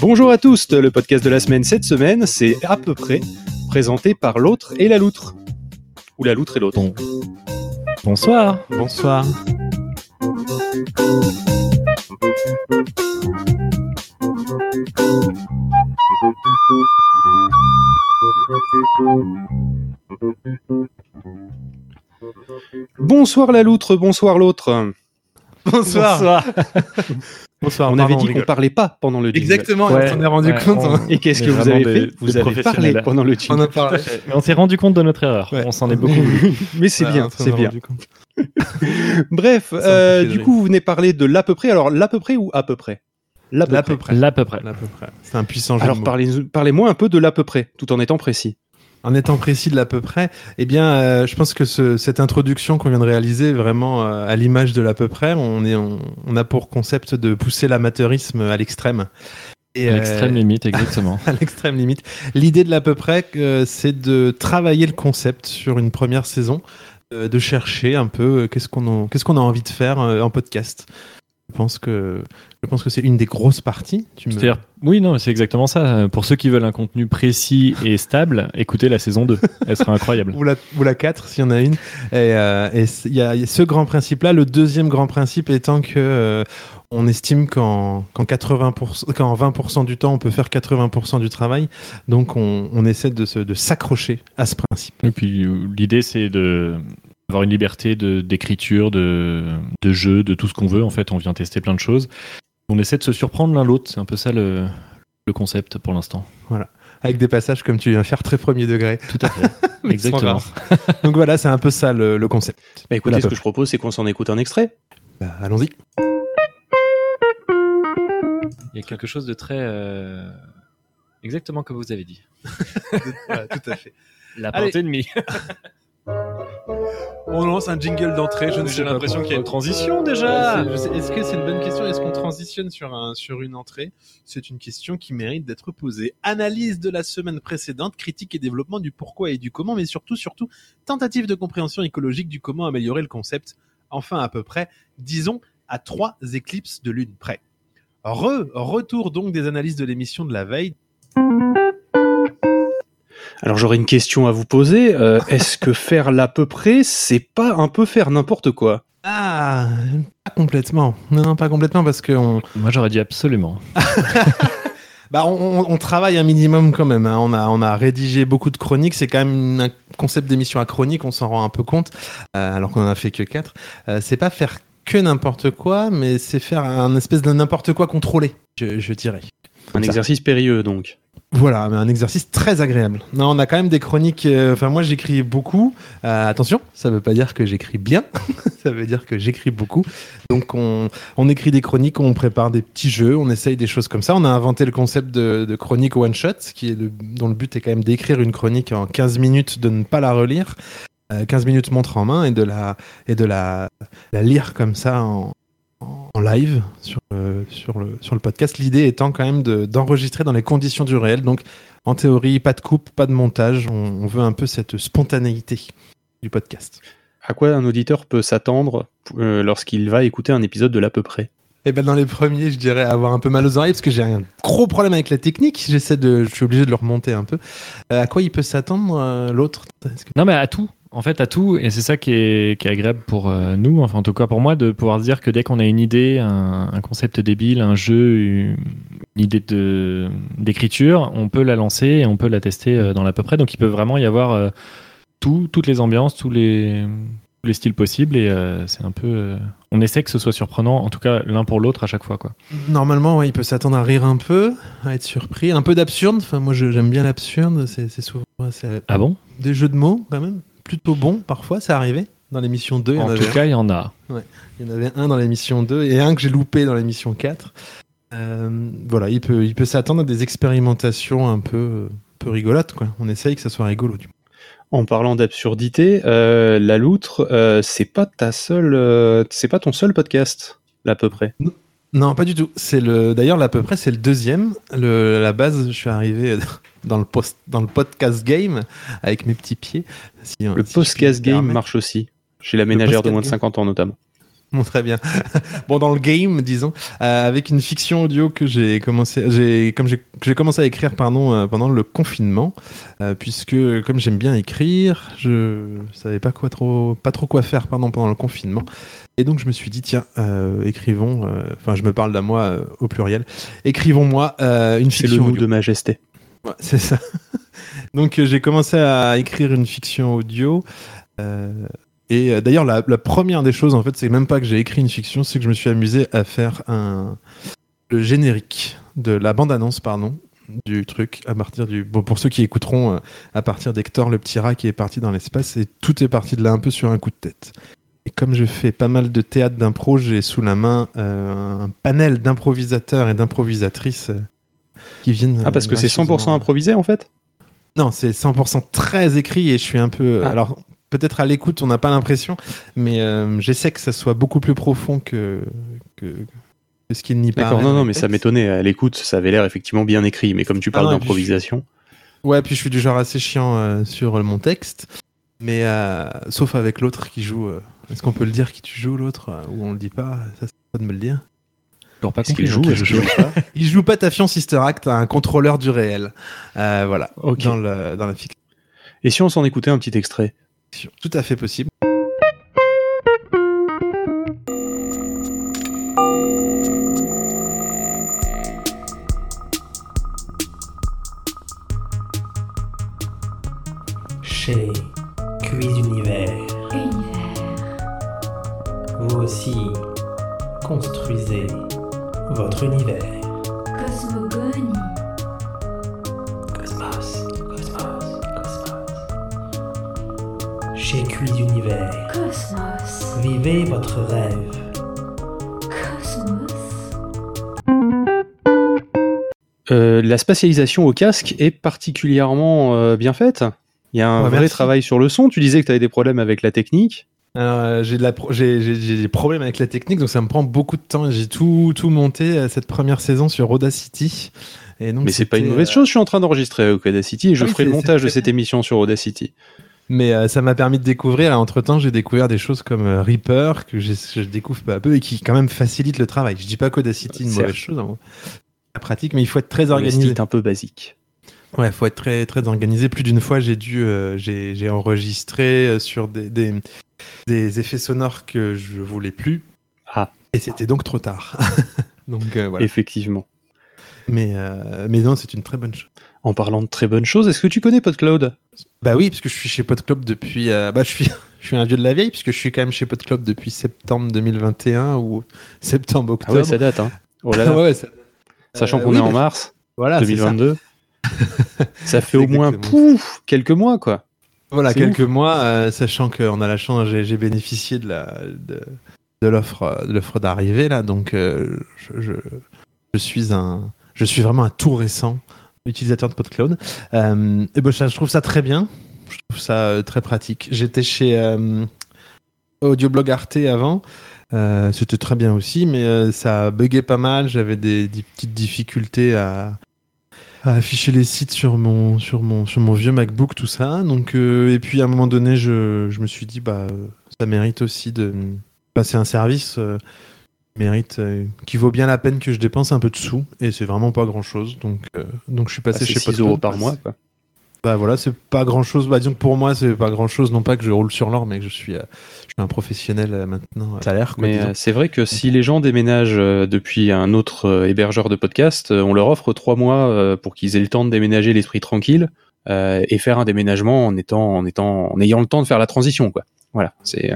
Bonjour à tous, le podcast de la semaine cette semaine, c'est à peu près présenté par l'autre et la loutre. Ou la loutre et l'autre. Bonsoir. Bonsoir. Bonsoir la loutre, bonsoir l'autre. Bonsoir. Bonsoir. On avait dit qu'on parlait pas pendant le jingle. Exactement, Ouais, on s'en est rendu ouais, compte. on- hein. Et qu'est-ce que vous avez des- fait Vous avez parlé pendant le On jingle. a parlé. Mais on s'est rendu compte de notre erreur. Ouais. On s'en est beaucoup. Mais c'est Ouais, bien, on c'est est bien. Bref, euh, du coup, vous venez parler de l'à peu près. Alors, l'à peu près ou à peu près? L'à peu peu près. Là, à peu près. Là, à peu près. C'est un puissant jeu Alors, parlez-moi un peu de l'à peu près, tout en étant précis. En étant précis de l'à peu près, eh bien, euh, je pense que ce- cette introduction qu'on vient de réaliser, est vraiment euh, à l'image de l'à peu près, on, est, on, on a pour concept de pousser l'amateurisme à l'extrême. Et, À euh, l'extrême limite, exactement. à l'extrême limite. L'idée de l'à peu près, euh, c'est de travailler le concept sur une première saison, euh, de chercher un peu euh, qu'est-ce qu'on a, qu'est-ce qu'on a envie de faire euh, en podcast. Je pense que je pense que c'est une des grosses parties. Tu me- C'est-à-dire, oui, non, c'est exactement ça. Pour ceux qui veulent un contenu précis et stable, écoutez la saison 2. Elle sera incroyable. ou la, ou la 4 s'il y en a une. Et euh, il y, a il y a ce grand principe-là. Le deuxième grand principe étant que euh, on estime qu'en qu'en 80%, qu'en 20% du temps, on peut faire 80% du travail. Donc on, on essaie de, se- de s'accrocher à ce principe. Et puis, euh, l'idée, c'est de avoir une liberté de- d'écriture, de, de jeu, de tout ce qu'on veut. En fait, on vient tester plein de choses. On essaie de se surprendre l'un l'autre. C'est un peu ça le, le concept pour l'instant. Avec des passages comme tu viens de faire très premier degré. Tout à fait. Exactement. Donc voilà, c'est un peu ça le, le concept. Bah écoutez, ce peu que je propose, c'est qu'on s'en écoute un extrait. Bah, Allons-y. Il y a quelque chose de très. euh, Exactement comme vous avez dit. Voilà, tout à fait. La portée ennemie. On lance un jingle d'entrée. Je ne J'ai pas l'impression qu'il y a une transition déjà. Ouais, je sais- Est-ce que c'est une bonne question? Est-ce qu'on transitionne sur, un, sur une entrée? C'est une question qui mérite d'être posée. Analyse de la semaine précédente, critique et développement du pourquoi et du comment, mais surtout, surtout, tentative de compréhension écologique du comment améliorer le concept. Enfin, à peu près, disons, à trois éclipses de lune près. Re, retour donc des analyses de l'émission de la veille. Alors j'aurais une question à vous poser. Euh, Est-ce que faire l'à peu près, c'est pas un peu faire n'importe quoi? Ah, pas complètement. Non, non, pas complètement parce que on, Moi, j'aurais dit absolument. Bah, on, on- on travaille un minimum quand même. hein. On, a, on a rédigé beaucoup de chroniques. C'est quand même un concept d'émission à chronique. On s'en rend un peu compte, euh, alors qu'on en a fait que quatre. Euh, c'est pas faire que n'importe quoi, mais c'est faire un espèce de n'importe quoi contrôlé, je, je dirais. Un ça. exercice périlleux donc. Voilà, un exercice très agréable. Non, on a quand même des chroniques. euh, Enfin, moi, j'écris beaucoup. Euh, attention, ça veut pas dire que j'écris bien. ça veut dire que j'écris beaucoup. Donc, on, on écrit des chroniques, on prépare des petits jeux, on essaye des choses comme ça. On a inventé le concept de, de chronique one shot, qui est le- dont le but est quand même d'écrire une chronique en 15 minutes, de ne pas la relire. Euh, 15 minutes montre en main et de la et de la, la lire comme ça en, en live sur le, sur le, sur le podcast. L'idée étant quand même de- d'enregistrer dans les conditions du réel. Donc, en théorie, pas de coupe, pas de montage. On, on veut un peu cette spontanéité du podcast. À quoi un auditeur peut s'attendre euh, lorsqu'il va écouter un épisode de l'à peu près? Et ben dans les premiers, je dirais avoir un peu mal aux oreilles parce que j'ai un gros problème avec la technique. J'essaie de, je suis obligé de le remonter un peu. Euh, à quoi il peut s'attendre euh, l'autre? Que- Non, mais à tout. En fait, à tout. Et c'est ça qui est, qui est agréable pour euh, nous, enfin, en tout cas pour moi, de pouvoir dire que dès qu'on a une idée, un, un concept débile, un jeu, une, idée de- d'écriture, on peut la lancer et on peut la tester euh, dans l'à peu près. Donc, il peut vraiment y avoir euh, tout, toutes les ambiances, tous les, tous les styles possibles. Et c'est un peu. on essaie que ce soit surprenant, en tout cas l'un pour l'autre à chaque fois. Quoi. Normalement, ouais, il peut s'attendre à rire un peu, à être surpris, un peu d'absurde. Enfin, moi, j'aime bien l'absurde. C'est souvent Ah bon? des jeux de mots quand même, plutôt bons parfois. Ça arrivait dans l'émission 2. il y en avait tout un. cas, il y en a. Il y en avait un dans l'émission 2 et un que j'ai loupé dans l'émission 4. Euh, voilà, il peut, il peut s'attendre à des expérimentations un peu, peu rigolotes. Quoi. On essaye que ça soit rigolo. Du coup. En parlant d'absurdité, euh, la loutre, euh, c'est pas ta seule, euh, c'est pas ton seul podcast, là à peu près. Non, pas du tout. C'est le. D'ailleurs, là, à peu près, c'est le deuxième. Le... La base, je suis arrivé dans le post... dans le podcast game avec mes petits pieds. Si, le si podcast game marche aussi. Chez la ménagère de moins de 50 ans, notamment. Bon, très bien. bon, dans le game, disons, euh, avec une fiction audio que j'ai commencé, j'ai comme j'ai commencé à écrire, pardon, euh, pendant le confinement, euh, puisque comme j'aime bien écrire, je savais pas quoi trop, pas trop quoi faire, pardon, pendant le confinement, et donc je me suis dit tiens, écrivons, enfin je me parle d'à moi au pluriel, écrivons-moi une fiction. C'est le de majesté. Ouais, c'est ça. donc j'ai commencé à écrire une fiction audio. Et euh, d'ailleurs, la, première des choses, en fait, c'est même pas que j'ai écrit une fiction, c'est que je me suis amusé à faire un le générique de la bande-annonce, pardon, du truc à partir du. Bon, pour ceux qui écouteront, euh, à partir d'Hector, le petit rat qui est parti dans l'espace, et tout est parti de là un peu sur un coup de tête. Et comme je fais pas mal de théâtre d'impro, j'ai sous la main euh, un panel d'improvisateurs et d'improvisatrices qui viennent. Ah, parce que c'est 100% improvisé en fait? Non, c'est 100% très écrit et je suis un peu. Ah. Alors, peut-être à l'écoute, on n'a pas l'impression, mais euh, j'essaie que ça soit beaucoup plus profond que, que, ce qu'il n'y paraît. D'accord, non, non, mais ça m'étonnait. À l'écoute, ça avait l'air effectivement bien écrit, mais comme tu parles ah d'improvisation. Ouais, puis je suis du genre assez chiant euh, sur mon texte, mais euh, sauf avec l'autre qui joue. Est-ce qu'on peut le dire qui tu joues l'autre ou on le dit pas Ça, c'est pas de me le dire. Pas qu'il joue, il joue pas. il joue pas Tafion Sister Act, un contrôleur du réel. voilà, dans, le, dans la fiction. Et si on s'en écoutait un petit extrait? Tout à fait possible. Chez Cuise Univers. Vous aussi, construisez votre univers. Vivez votre rêve. Cosmos. Euh, la spatialisation au casque est particulièrement euh, bien faite. Il y a un vrai travail sur le son. Tu disais que tu avais des problèmes avec la technique. Euh, j'ai des problèmes avec la technique, donc ça me prend beaucoup de temps. J'ai tout, tout monté cette première saison sur Audacity. Et donc Mais c'est pas une mauvaise chose, je suis en train d'enregistrer avec Audacity et je ferai le montage de cette émission sur Audacity. Mais euh, ça m'a permis de découvrir. Entre temps, j'ai découvert des choses comme euh, Reaper que je découvre peu à peu et qui quand même facilite le travail. Je dis pas qu'Audacity est une mauvaise chose, hein. pratique, mais il faut être très organisé. C'est un peu basique. Ouais, faut être très très organisé. Plus d'une fois, j'ai dû, euh, j'ai enregistré sur des, des, des effets sonores que je voulais plus. Ah. Et c'était donc trop tard. donc voilà. Effectivement. Mais mais non, c'est une très bonne chose. En parlant de très bonnes choses, est-ce que tu connais PodCloud? Bah oui, parce que je suis chez PodCloud depuis. Euh, bah, je suis, je suis un vieux de la vieille, puisque je suis quand même chez PodCloud depuis septembre 2021 ou septembre-octobre. Ah ouais, ça date, hein. Oh là là. Sachant euh, qu'on est en mars voilà, 2022. Ça. ça. fait au moins pouf, quelques mois, quoi. Voilà, quelques mois, euh, sachant qu'on a la chance, j'ai bénéficié de la de, de l'offre d'arrivée là, donc je, je, je, suis un je suis vraiment un tout récent utilisateur de PodCloud. Euh, et ben, je trouve ça très bien. Je trouve ça euh, très pratique. J'étais chez euh, Audioblog Arte avant. Euh, C'était très bien aussi, mais ça buguait pas mal. J'avais des, des, petites difficultés à, à, afficher les sites sur mon, sur mon, sur mon vieux MacBook, tout ça. Donc, et puis à un moment donné, je, je, me suis dit, bah, ça mérite aussi de passer un service mérite, euh, qui vaut bien la peine que je dépense un peu de sous, et c'est vraiment pas grand chose. Donc, euh, donc je suis passé ah, chez 6 euros par mois, quoi. Bah voilà, c'est pas grand chose. Bah disons que pour moi, c'est pas grand chose. Non pas que je roule sur l'or, mais que je suis, euh, je suis un professionnel maintenant. Ça a l'air. Mais c'est vrai que si les gens déménagent depuis un autre hébergeur de podcast, on leur offre trois mois pour qu'ils aient le temps de déménager l'esprit tranquille et faire un déménagement en étant, en étant, en ayant le temps de faire la transition, quoi. Voilà, c'est.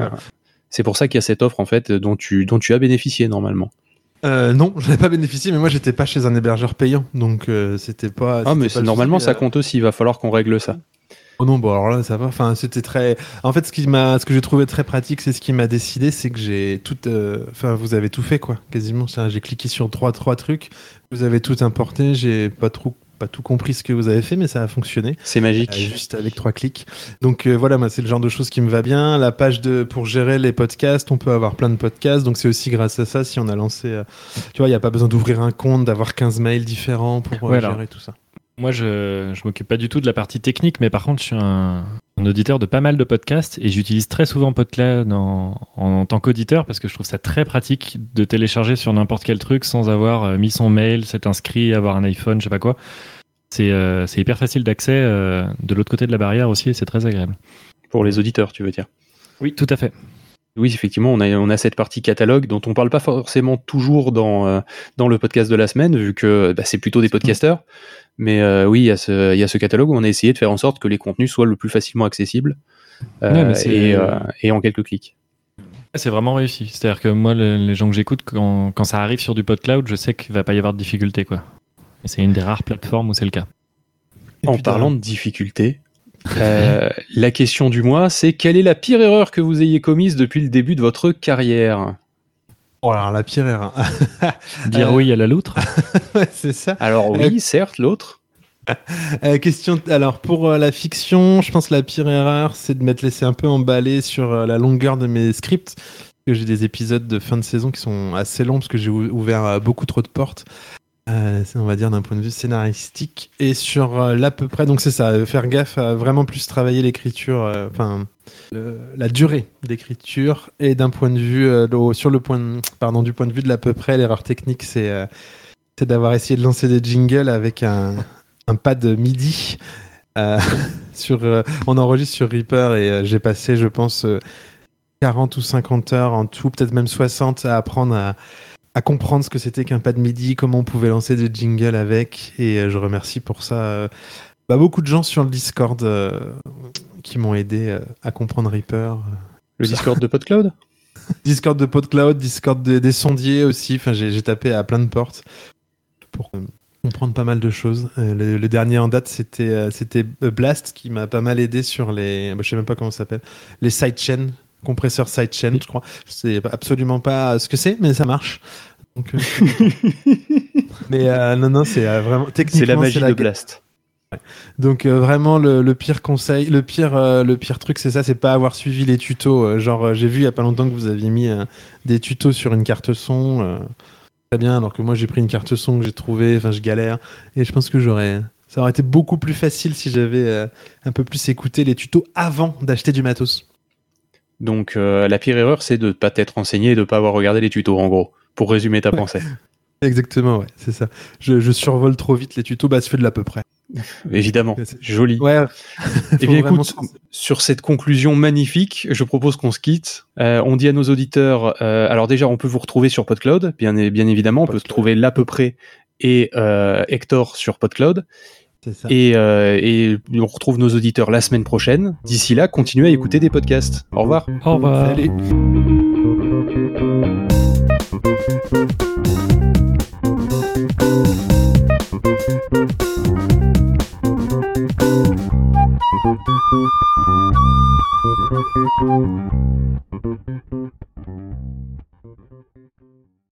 C'est pour ça qu'il y a cette offre en fait dont tu, dont tu as bénéficié normalement. Euh, non, je n'ai pas bénéficié, mais moi j'étais pas chez un hébergeur payant, donc euh, c'était pas. Ah, mais normalement ça compte aussi. Il va falloir qu'on règle ça. Oh non, bon alors là ça va. Enfin, c'était très. En fait, ce qui m'a, ce que j'ai trouvé très pratique, c'est ce qui m'a décidé, c'est que j'ai tout. Euh, enfin, vous avez tout fait quoi, quasiment. J'ai cliqué sur trois, trois trucs. Vous avez tout importé. J'ai pas trop pas tout compris ce que vous avez fait, mais ça a fonctionné. C'est Euh, magique. juste avec trois clics. Donc euh, voilà, moi c'est le genre de choses qui me va bien. La page de pour gérer les podcasts, on peut avoir plein de podcasts. Donc c'est aussi grâce à ça si on a lancé. euh, tu vois, il n'y a pas besoin d'ouvrir un compte, d'avoir 15 mails différents pour euh, alors. gérer tout ça. Moi, je, je m'occupe pas du tout de la partie technique, mais par contre, je suis un auditeur de pas mal de podcasts et j'utilise très souvent PodCloud en, en, tant qu'auditeur parce que je trouve ça très pratique de télécharger sur n'importe quel truc sans avoir euh, mis son mail, s'être inscrit, avoir un iPhone, je sais pas quoi. C'est euh, hyper facile d'accès euh, de l'autre côté de la barrière aussi et c'est très agréable. Pour les auditeurs, tu veux dire? Oui, tout à fait. Oui, effectivement, on a, on a cette partie catalogue dont on parle pas forcément toujours dans, euh, dans le podcast de la semaine, vu que bah, c'est plutôt des podcasteurs. Mais euh, oui, il y, a ce- il y a ce catalogue où on a essayé de faire en sorte que les contenus soient le plus facilement accessibles euh, Ouais, et, euh, et en quelques clics. C'est vraiment réussi. C'est-à-dire que moi, le- les gens que j'écoute, quand, quand ça arrive sur du PodCloud, je sais qu'il va pas y avoir de difficulté, quoi. C'est une des rares plateformes où c'est le cas. Et En parlant de difficultés, euh, la question du mois, c'est quelle est la pire erreur que vous ayez commise depuis le début de votre carrière? Oh, alors la pire erreur. Dire Euh, oui à la loutre. Ouais, c'est ça. Alors oui, certes, l'autre. Euh, question. Alors pour euh, la fiction, je pense que la pire erreur, c'est de m'être laissé un peu emballer sur euh, la longueur de mes scripts. Que j'ai des épisodes de fin de saison qui sont assez longs parce que j'ai ou- ouvert euh, beaucoup trop de portes. Euh, on va dire d'un point de vue scénaristique et sur euh, l'à peu près. Donc c'est ça, euh, faire gaffe à vraiment plus travailler l'écriture, euh, enfin la durée d'écriture et d'un point de vue sur le point, de- pardon, du point de vue de l'à peu près, l'erreur technique, c'est c'est d'avoir essayé de lancer des jingles avec un un pad MIDI. sur, on enregistre sur Reaper et j'ai passé, je pense, euh, 40 ou 50 heures en tout, peut-être même 60 à apprendre à, à comprendre ce que c'était qu'un pad MIDI, comment on pouvait lancer des jingles avec. Et euh, je remercie pour ça euh, bah, beaucoup de gens sur le Discord euh, qui m'ont aidé euh, à comprendre Reaper. Le Discord de PodCloud? Discord de PodCloud, Discord des, des sondiers aussi. Enfin, j'ai tapé à plein de portes pour euh, comprendre pas mal de choses. Le, le dernier en date, c'était c'était Blast qui m'a pas mal aidé sur les. bah, je sais même pas comment ça s'appelle. Les sidechains, compresseurs sidechain, je crois. Je sais absolument pas ce que c'est, mais ça marche. Donc, euh, mais euh, non, non, c'est euh, vraiment techniquement. C'est la magie la de Blast. donc euh, vraiment le, le pire conseil, le pire, euh, le pire truc, c'est ça, c'est pas avoir suivi les tutos. Euh, genre euh, j'ai vu il y a pas longtemps que vous aviez mis euh, des tutos sur une carte son, euh, très bien. Alors que moi j'ai pris une carte son que j'ai trouvée, enfin je galère. Et je pense que j'aurais, ça aurait été beaucoup plus facile si j'avais euh, un peu plus écouté les tutos avant d'acheter du matos. Donc euh, la pire erreur, c'est de ne pas t'être renseigné et de ne pas avoir regardé les tutos, en gros, pour résumer ta pensée. Exactement, ouais, c'est ça. Je, je survole trop vite les tutos, bah je fais de l'à peu près. Évidemment, joli. Ouais. Eh bien, écoute, sur cette conclusion magnifique, je propose qu'on se quitte. Euh, on dit à nos auditeurs, euh, alors déjà, on peut vous retrouver sur PodCloud, bien, bien évidemment, on peut PodCloud. trouver l'à peu près et euh, Hector sur PodCloud. C'est ça. Et, euh, et on retrouve nos auditeurs la semaine prochaine. D'ici là, continuez à écouter des podcasts. Au revoir. Au revoir. Salut.